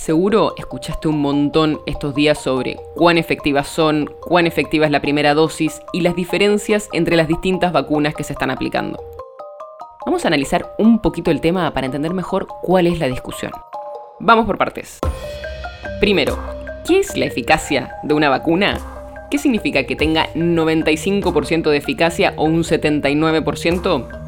Seguro escuchaste un montón estos días sobre cuán efectivas son, cuán efectiva es la primera dosis y las diferencias entre las distintas vacunas que se están aplicando. Vamos a analizar un poquito el tema para entender mejor cuál es la discusión. Vamos por partes. Primero, ¿qué es la eficacia de una vacuna? ¿Qué significa que tenga 95% de eficacia o un 79%?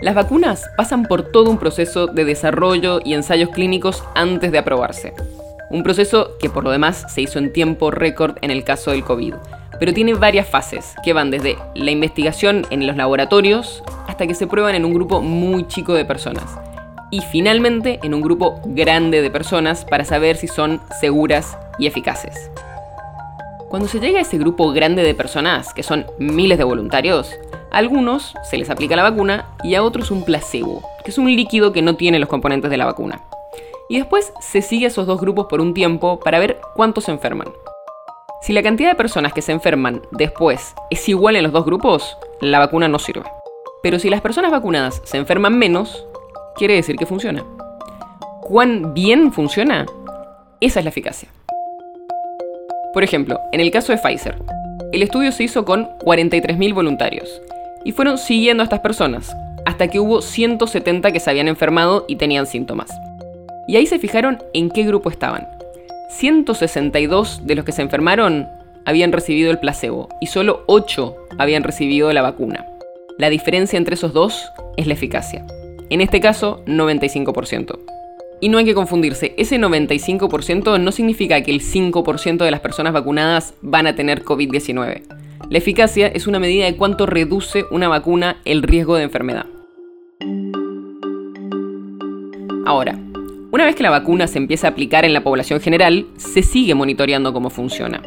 Las vacunas pasan por todo un proceso de desarrollo y ensayos clínicos antes de aprobarse. Un proceso que por lo demás se hizo en tiempo récord en el caso del COVID, pero tiene varias fases que van desde la investigación en los laboratorios hasta que se prueban en un grupo muy chico de personas y finalmente en un grupo grande de personas para saber si son seguras y eficaces. Cuando se llega a ese grupo grande de personas, que son miles de voluntarios, a algunos se les aplica la vacuna y a otros un placebo, que es un líquido que no tiene los componentes de la vacuna. Y después se sigue a esos dos grupos por un tiempo para ver cuántos se enferman. Si la cantidad de personas que se enferman después es igual en los dos grupos, la vacuna no sirve. Pero si las personas vacunadas se enferman menos, quiere decir que funciona. ¿Cuán bien funciona? Esa es la eficacia. Por ejemplo, en el caso de Pfizer, el estudio se hizo con 43.000 voluntarios y fueron siguiendo a estas personas, hasta que hubo 170 que se habían enfermado y tenían síntomas. Y ahí se fijaron en qué grupo estaban. 162 de los que se enfermaron habían recibido el placebo y solo 8 habían recibido la vacuna. La diferencia entre esos dos es la eficacia. En este caso, 95%. Y no hay que confundirse, ese 95% no significa que el 5% de las personas vacunadas van a tener COVID-19. La eficacia es una medida de cuánto reduce una vacuna el riesgo de enfermedad. Ahora, una vez que la vacuna se empieza a aplicar en la población general, se sigue monitoreando cómo funciona.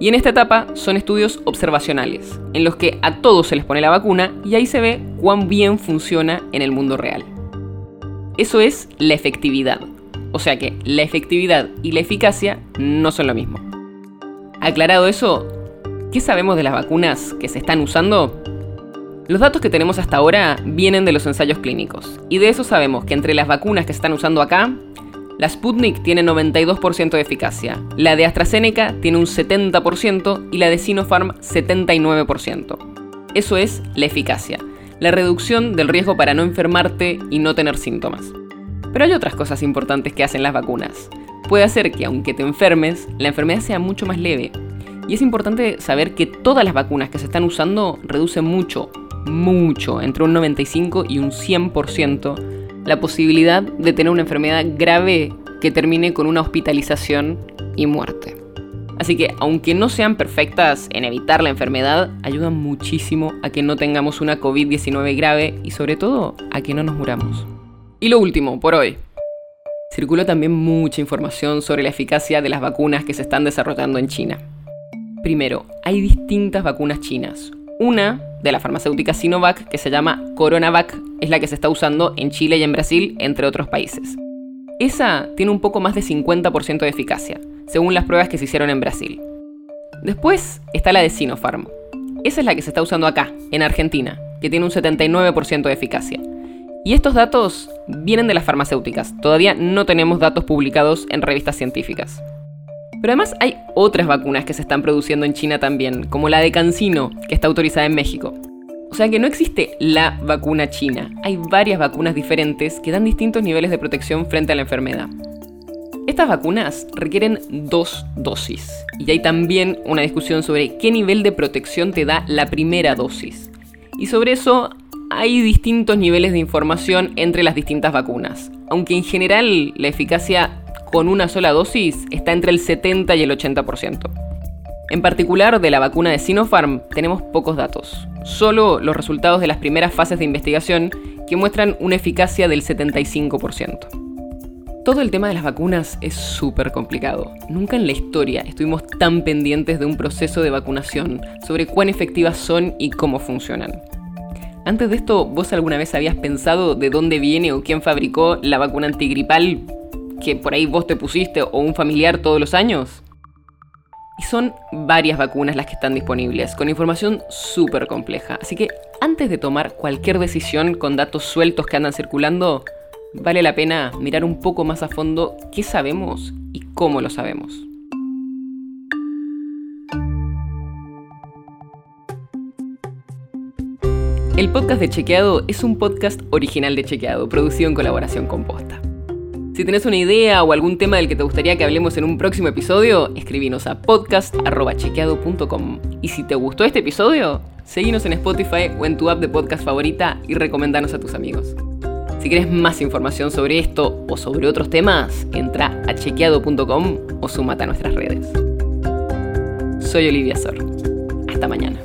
Y en esta etapa son estudios observacionales, en los que a todos se les pone la vacuna y ahí se ve cuán bien funciona en el mundo real. Eso es la efectividad. O sea que la efectividad y la eficacia no son lo mismo. Aclarado eso, ¿Qué sabemos de las vacunas que se están usando? Los datos que tenemos hasta ahora vienen de los ensayos clínicos, y de eso sabemos que entre las vacunas que están usando acá, la Sputnik tiene 92% de eficacia, la de AstraZeneca tiene un 70% y la de Sinopharm 79%. Eso es la eficacia, la reducción del riesgo para no enfermarte y no tener síntomas. Pero hay otras cosas importantes que hacen las vacunas. Puede hacer que aunque te enfermes, la enfermedad sea mucho más leve y es importante saber que todas las vacunas que se están usando reducen mucho, mucho, entre un 95 y un 100%, la posibilidad de tener una enfermedad grave que termine con una hospitalización y muerte. Así que aunque no sean perfectas en evitar la enfermedad, ayudan muchísimo a que no tengamos una COVID-19 grave y sobre todo a que no nos muramos. Y lo último, por hoy. Circuló también mucha información sobre la eficacia de las vacunas que se están desarrollando en China. Primero, hay distintas vacunas chinas. Una, de la farmacéutica Sinovac, que se llama Coronavac, es la que se está usando en Chile y en Brasil, entre otros países. Esa tiene un poco más de 50% de eficacia, según las pruebas que se hicieron en Brasil. Después está la de Sinopharm. Esa es la que se está usando acá, en Argentina, que tiene un 79% de eficacia. Y estos datos vienen de las farmacéuticas, todavía no tenemos datos publicados en revistas científicas. Pero además hay otras vacunas que se están produciendo en China también, como la de Cancino, que está autorizada en México. O sea que no existe la vacuna china, hay varias vacunas diferentes que dan distintos niveles de protección frente a la enfermedad. Estas vacunas requieren dos dosis, y hay también una discusión sobre qué nivel de protección te da la primera dosis. Y sobre eso hay distintos niveles de información entre las distintas vacunas, aunque en general la eficacia con una sola dosis está entre el 70 y el 80%. En particular, de la vacuna de Sinopharm tenemos pocos datos, solo los resultados de las primeras fases de investigación que muestran una eficacia del 75%. Todo el tema de las vacunas es súper complicado. Nunca en la historia estuvimos tan pendientes de un proceso de vacunación, sobre cuán efectivas son y cómo funcionan. Antes de esto, ¿vos alguna vez habías pensado de dónde viene o quién fabricó la vacuna antigripal que por ahí vos te pusiste o un familiar todos los años? Y son varias vacunas las que están disponibles, con información súper compleja. Así que antes de tomar cualquier decisión con datos sueltos que andan circulando, vale la pena mirar un poco más a fondo qué sabemos y cómo lo sabemos. El podcast de Chequeado es un podcast original de Chequeado, producido en colaboración con Posta. Si tenés una idea o algún tema del que te gustaría que hablemos en un próximo episodio, escribinos a podcast.chequeado.com. Y si te gustó este episodio, seguinos en Spotify o en tu app de podcast favorita y recomendanos a tus amigos. Si querés más información sobre esto o sobre otros temas, entra a chequeado.com o sumate a nuestras redes. Soy Olivia Sor. Hasta mañana.